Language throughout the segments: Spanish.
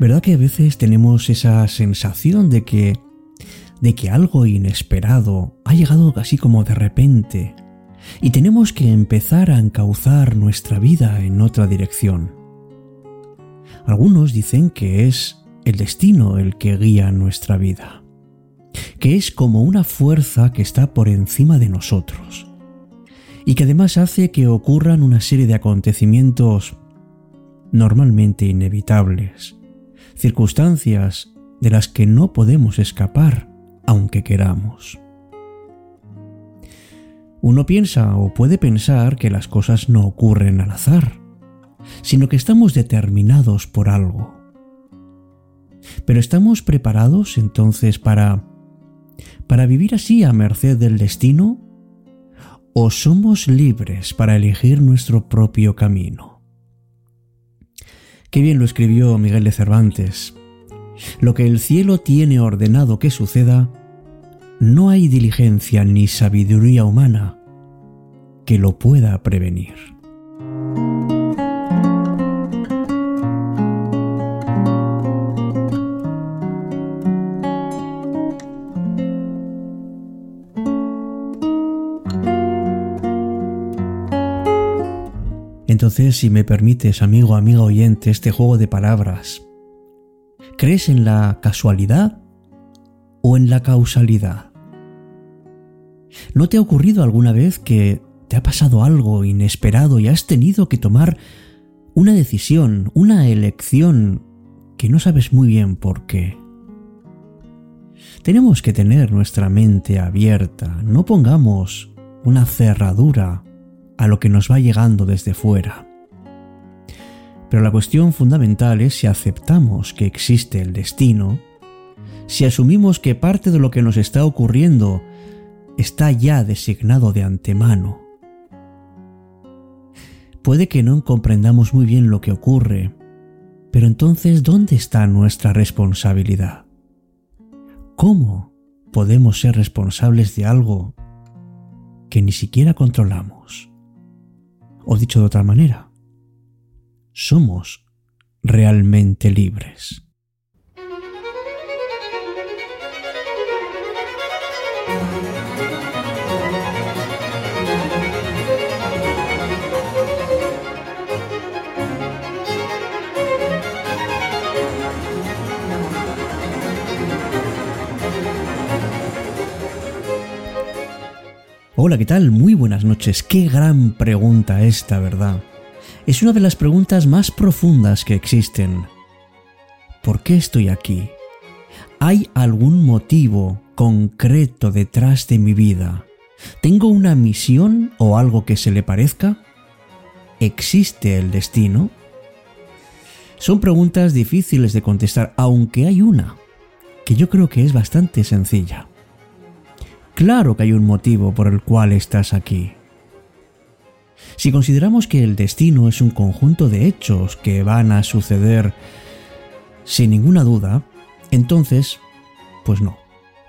¿Verdad que a veces tenemos esa sensación de que de que algo inesperado ha llegado así como de repente y tenemos que empezar a encauzar nuestra vida en otra dirección? Algunos dicen que es el destino el que guía nuestra vida, que es como una fuerza que está por encima de nosotros y que además hace que ocurran una serie de acontecimientos normalmente inevitables, circunstancias de las que no podemos escapar aunque queramos. Uno piensa o puede pensar que las cosas no ocurren al azar, sino que estamos determinados por algo. Pero ¿estamos preparados entonces para para vivir así a merced del destino? ¿O somos libres para elegir nuestro propio camino? Qué bien lo escribió Miguel de Cervantes. Lo que el cielo tiene ordenado que suceda, no hay diligencia ni sabiduría humana que lo pueda prevenir. Entonces, si me permites, amigo, amigo oyente, este juego de palabras, ¿crees en la casualidad o en la causalidad? ¿No te ha ocurrido alguna vez que te ha pasado algo inesperado y has tenido que tomar una decisión, una elección que no sabes muy bien por qué? Tenemos que tener nuestra mente abierta, no pongamos una cerradura a lo que nos va llegando desde fuera. Pero la cuestión fundamental es si aceptamos que existe el destino, si asumimos que parte de lo que nos está ocurriendo está ya designado de antemano. Puede que no comprendamos muy bien lo que ocurre, pero entonces ¿dónde está nuestra responsabilidad? ¿Cómo podemos ser responsables de algo que ni siquiera controlamos? O dicho de otra manera, somos realmente libres. Hola, ¿qué tal? Muy buenas noches. Qué gran pregunta esta, ¿verdad? Es una de las preguntas más profundas que existen. ¿Por qué estoy aquí? ¿Hay algún motivo concreto detrás de mi vida? ¿Tengo una misión o algo que se le parezca? ¿Existe el destino? Son preguntas difíciles de contestar, aunque hay una, que yo creo que es bastante sencilla. Claro que hay un motivo por el cual estás aquí. Si consideramos que el destino es un conjunto de hechos que van a suceder sin ninguna duda, entonces, pues no.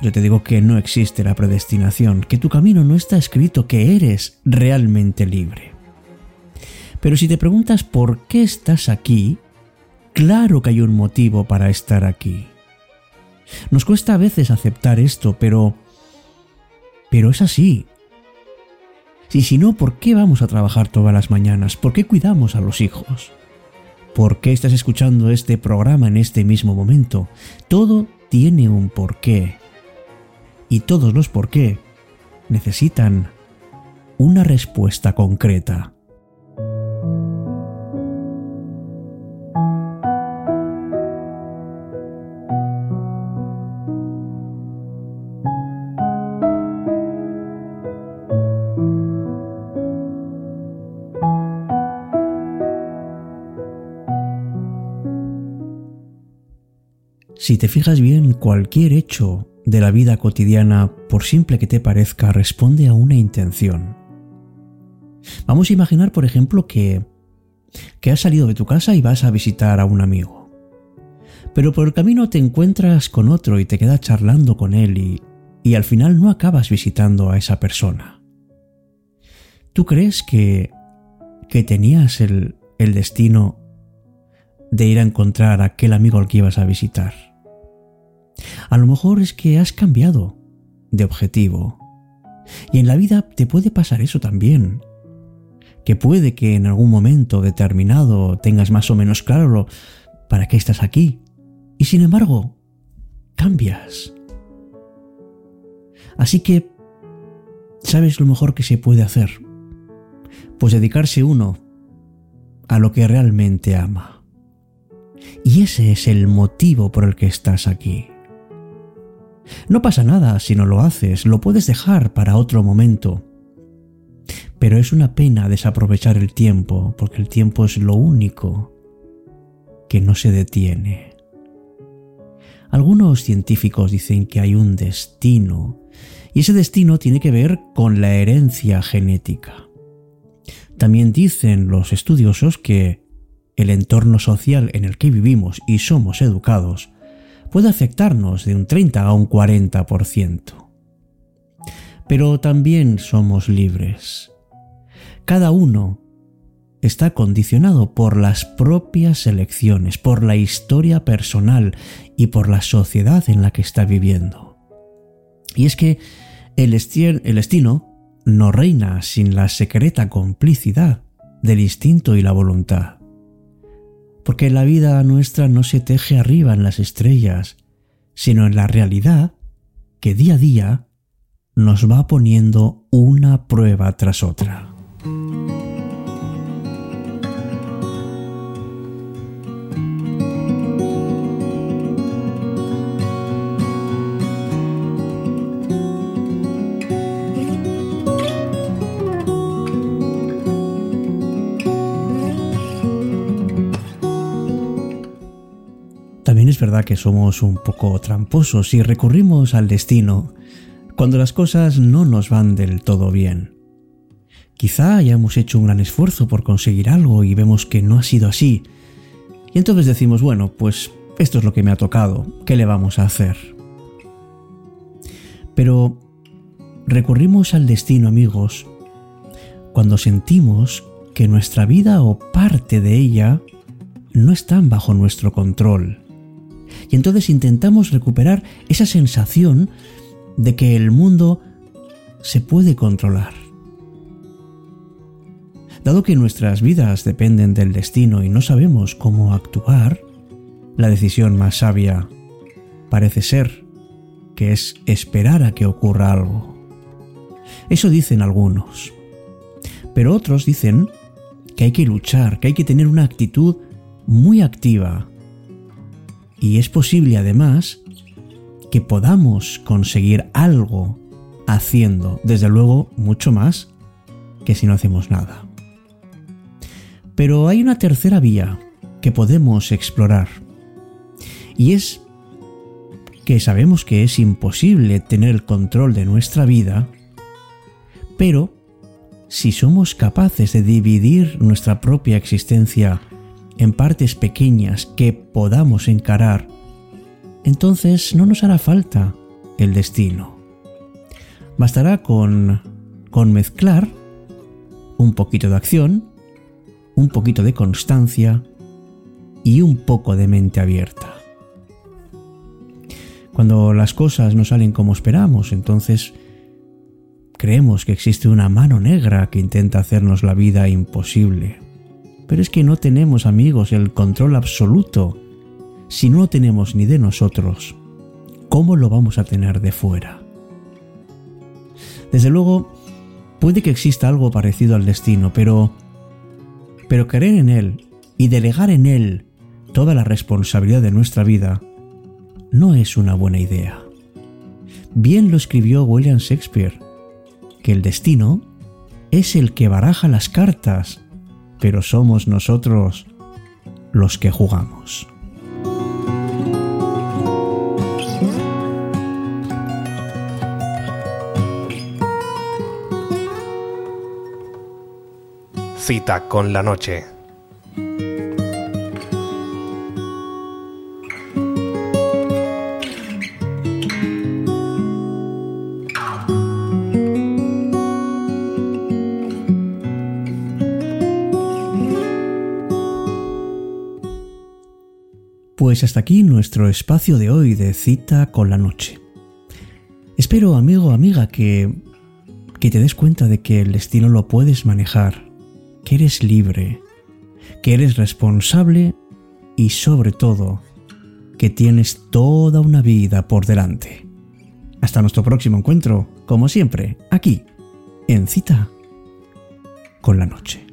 Yo te digo que no existe la predestinación, que tu camino no está escrito, que eres realmente libre. Pero si te preguntas por qué estás aquí, claro que hay un motivo para estar aquí. Nos cuesta a veces aceptar esto, pero pero es así. Y si no, ¿por qué vamos a trabajar todas las mañanas? ¿Por qué cuidamos a los hijos? ¿Por qué estás escuchando este programa en este mismo momento? Todo tiene un porqué. Y todos los por qué necesitan una respuesta concreta. Si te fijas bien, cualquier hecho de la vida cotidiana, por simple que te parezca, responde a una intención. Vamos a imaginar, por ejemplo, que, que has salido de tu casa y vas a visitar a un amigo. Pero por el camino te encuentras con otro y te quedas charlando con él y, y al final no acabas visitando a esa persona. ¿Tú crees que, que tenías el, el destino de ir a encontrar a aquel amigo al que ibas a visitar. A lo mejor es que has cambiado de objetivo. Y en la vida te puede pasar eso también. Que puede que en algún momento determinado tengas más o menos claro para qué estás aquí. Y sin embargo, cambias. Así que, ¿sabes lo mejor que se puede hacer? Pues dedicarse uno a lo que realmente ama. Y ese es el motivo por el que estás aquí. No pasa nada si no lo haces, lo puedes dejar para otro momento. Pero es una pena desaprovechar el tiempo, porque el tiempo es lo único que no se detiene. Algunos científicos dicen que hay un destino, y ese destino tiene que ver con la herencia genética. También dicen los estudiosos que el entorno social en el que vivimos y somos educados puede afectarnos de un 30 a un 40%. Pero también somos libres. Cada uno está condicionado por las propias elecciones, por la historia personal y por la sociedad en la que está viviendo. Y es que el, el destino no reina sin la secreta complicidad del instinto y la voluntad. Porque la vida nuestra no se teje arriba en las estrellas, sino en la realidad que día a día nos va poniendo una prueba tras otra. Que somos un poco tramposos y recurrimos al destino cuando las cosas no nos van del todo bien. Quizá hayamos hecho un gran esfuerzo por conseguir algo y vemos que no ha sido así. Y entonces decimos, bueno, pues esto es lo que me ha tocado, ¿qué le vamos a hacer? Pero recurrimos al destino, amigos, cuando sentimos que nuestra vida o parte de ella no están bajo nuestro control y entonces intentamos recuperar esa sensación de que el mundo se puede controlar. Dado que nuestras vidas dependen del destino y no sabemos cómo actuar, la decisión más sabia parece ser que es esperar a que ocurra algo. Eso dicen algunos. Pero otros dicen que hay que luchar, que hay que tener una actitud muy activa y es posible además que podamos conseguir algo haciendo, desde luego, mucho más que si no hacemos nada. Pero hay una tercera vía que podemos explorar. Y es que sabemos que es imposible tener el control de nuestra vida, pero si somos capaces de dividir nuestra propia existencia en partes pequeñas que podamos encarar, entonces no nos hará falta el destino. Bastará con, con mezclar un poquito de acción, un poquito de constancia y un poco de mente abierta. Cuando las cosas no salen como esperamos, entonces creemos que existe una mano negra que intenta hacernos la vida imposible. Pero es que no tenemos, amigos, el control absoluto. Si no lo tenemos ni de nosotros, ¿cómo lo vamos a tener de fuera? Desde luego, puede que exista algo parecido al destino, pero pero creer en él y delegar en él toda la responsabilidad de nuestra vida no es una buena idea. Bien lo escribió William Shakespeare, que el destino es el que baraja las cartas pero somos nosotros los que jugamos. Cita con la noche. Pues hasta aquí nuestro espacio de hoy de cita con la noche. Espero, amigo, amiga, que, que te des cuenta de que el destino lo puedes manejar, que eres libre, que eres responsable y sobre todo que tienes toda una vida por delante. Hasta nuestro próximo encuentro, como siempre, aquí, en cita con la noche.